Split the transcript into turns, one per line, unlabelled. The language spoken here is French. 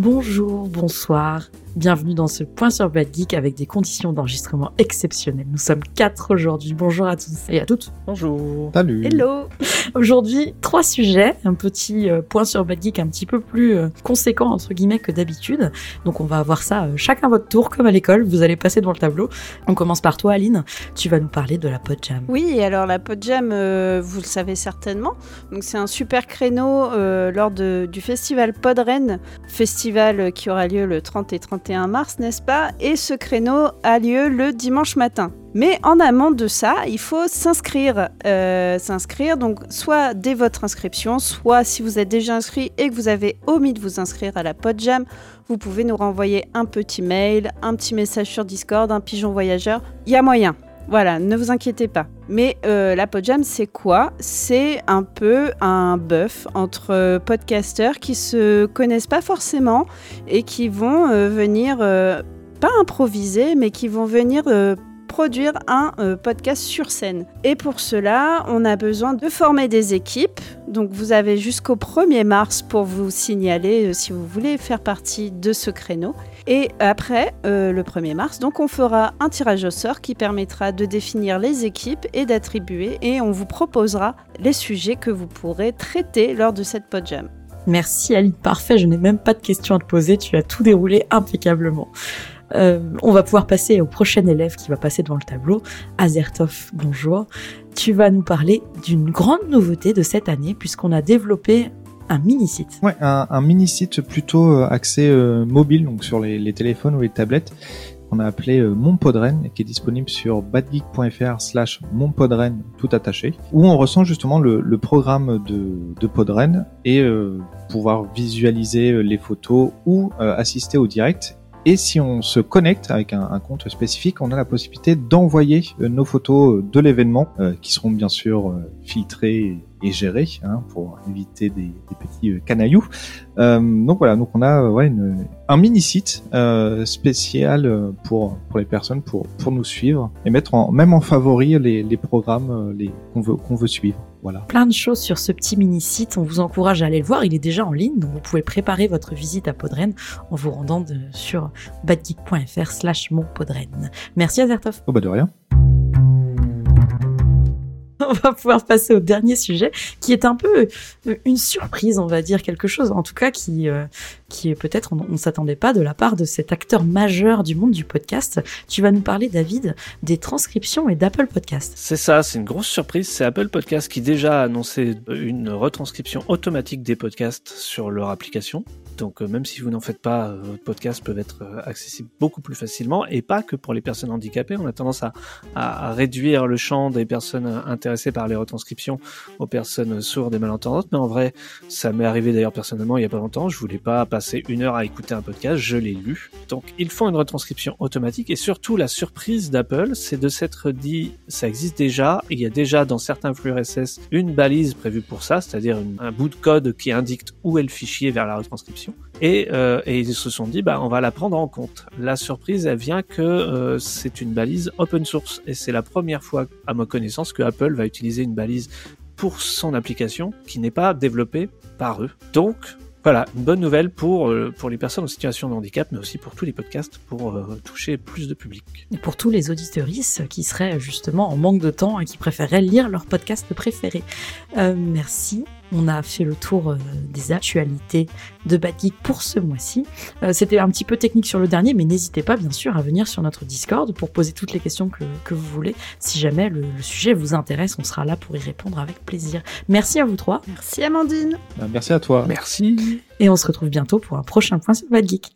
Bonjour, bonsoir, Bienvenue dans ce point sur Bad Geek avec des conditions d'enregistrement exceptionnelles. Nous sommes quatre aujourd'hui. Bonjour à tous et à toutes.
Bonjour.
Salut.
Hello. Aujourd'hui, trois sujets. Un petit euh, point sur Bad Geek un petit peu plus euh, conséquent entre guillemets que d'habitude. Donc on va avoir ça euh, chacun votre tour comme à l'école. Vous allez passer devant le tableau. On commence par toi, Aline. Tu vas nous parler de la Podjam.
Oui, alors la Podjam, euh, vous le savez certainement. Donc c'est un super créneau euh, lors de- du festival Podren, festival qui aura lieu le 30 et 31 mars, n'est-ce pas? Et ce créneau a lieu le dimanche matin. Mais en amont de ça, il faut s'inscrire. Euh, s'inscrire, donc soit dès votre inscription, soit si vous êtes déjà inscrit et que vous avez omis de vous inscrire à la Podjam, vous pouvez nous renvoyer un petit mail, un petit message sur Discord, un pigeon voyageur. Il y a moyen. Voilà, ne vous inquiétez pas. Mais euh, la Podjam, c'est quoi? C'est un peu un bœuf entre podcasteurs qui se connaissent pas forcément et qui vont euh, venir, euh, pas improviser, mais qui vont venir produire un euh, podcast sur scène. Et pour cela, on a besoin de former des équipes. Donc vous avez jusqu'au 1er mars pour vous signaler euh, si vous voulez faire partie de ce créneau. Et après euh, le 1er mars, donc on fera un tirage au sort qui permettra de définir les équipes et d'attribuer et on vous proposera les sujets que vous pourrez traiter lors de cette podjam.
Merci Aline, parfait. Je n'ai même pas de questions à te poser. Tu as tout déroulé impeccablement. Euh, on va pouvoir passer au prochain élève qui va passer devant le tableau, Azertov. Bonjour. Tu vas nous parler d'une grande nouveauté de cette année puisqu'on a développé un mini-site.
Ouais, un, mini-site plutôt euh, axé euh, mobile, donc sur les, téléphones ou les tablettes, qu'on a appelé euh, Mon et qui est disponible sur badgeek.fr slash monpodren, tout attaché, où on ressent justement le, programme de, Podren et pouvoir visualiser les photos ou assister au direct. Et si on se connecte avec un, compte spécifique, on a la possibilité d'envoyer euh, nos photos euh, de l'événement, euh, qui seront bien sûr euh, filtrées et gérées, hein, pour éviter des, petits canailloux. Euh, donc voilà, donc on a ouais, une- un mini site euh, spécial pour pour les personnes pour pour nous suivre et mettre en même en favori les, les programmes les qu'on veut qu'on veut suivre. Voilà.
Plein de choses sur ce petit mini-site. On vous encourage à aller le voir. Il est déjà en ligne, donc vous pouvez préparer votre visite à Podren en vous rendant de- sur badgeek.fr slash monpodren. Merci Azertov.
Oh bah de rien.
On va pouvoir passer au dernier sujet, qui est un peu euh, une surprise, on va dire quelque chose, en tout cas qui euh, qui peut-être on, on s'attendait pas de la part de cet acteur majeur du monde du podcast. Tu vas nous parler, David, des transcriptions et d'Apple Podcast.
C'est ça, c'est une grosse surprise. C'est Apple Podcast qui déjà a annoncé une retranscription automatique des podcasts sur leur application. Donc euh, même si vous n'en faites pas, euh, vos podcasts peuvent être euh, accessibles beaucoup plus facilement et pas que pour les personnes handicapées. On a tendance à, réduire le champ des personnes intéressées par les retranscriptions aux personnes sourdes et malentendantes. Mais en vrai, ça m'est arrivé d'ailleurs personnellement il y a pas longtemps. Je voulais pas passer une heure à écouter un podcast, je l'ai lu. Donc ils font une retranscription automatique et surtout la surprise d'Apple, c'est de s'être dit ça existe déjà. Il y a déjà dans certains flux RSS une balise prévue pour ça, c'est-à-dire un bout de code qui indique où est le fichier vers la retranscription. Et, euh, et ils se sont dit bah on va la prendre en compte. La surprise elle vient que euh, c'est une balise open source et c'est la première fois à ma connaissance que Apple va utiliser une balise pour son application qui n'est pas développée par eux. Donc voilà, une bonne nouvelle pour, euh, pour les personnes en situation de handicap, mais aussi pour tous les podcasts, pour toucher plus de public.
Et pour tous les auditeuristes qui seraient justement en manque de temps et qui préféreraient lire leur podcast préféré. Merci. On a fait le tour euh, des actualités de Bad Geek pour ce mois-ci. Euh, C'était un petit peu technique sur le dernier, mais n'hésitez pas bien sûr à venir sur notre Discord pour poser toutes les questions que, que vous voulez. Si jamais le, le sujet vous intéresse, on sera là pour y répondre avec plaisir. Merci à vous trois
Merci Amandine
Bah, merci à toi.
Merci.
et on se retrouve bientôt pour un prochain point sur Bad Geek.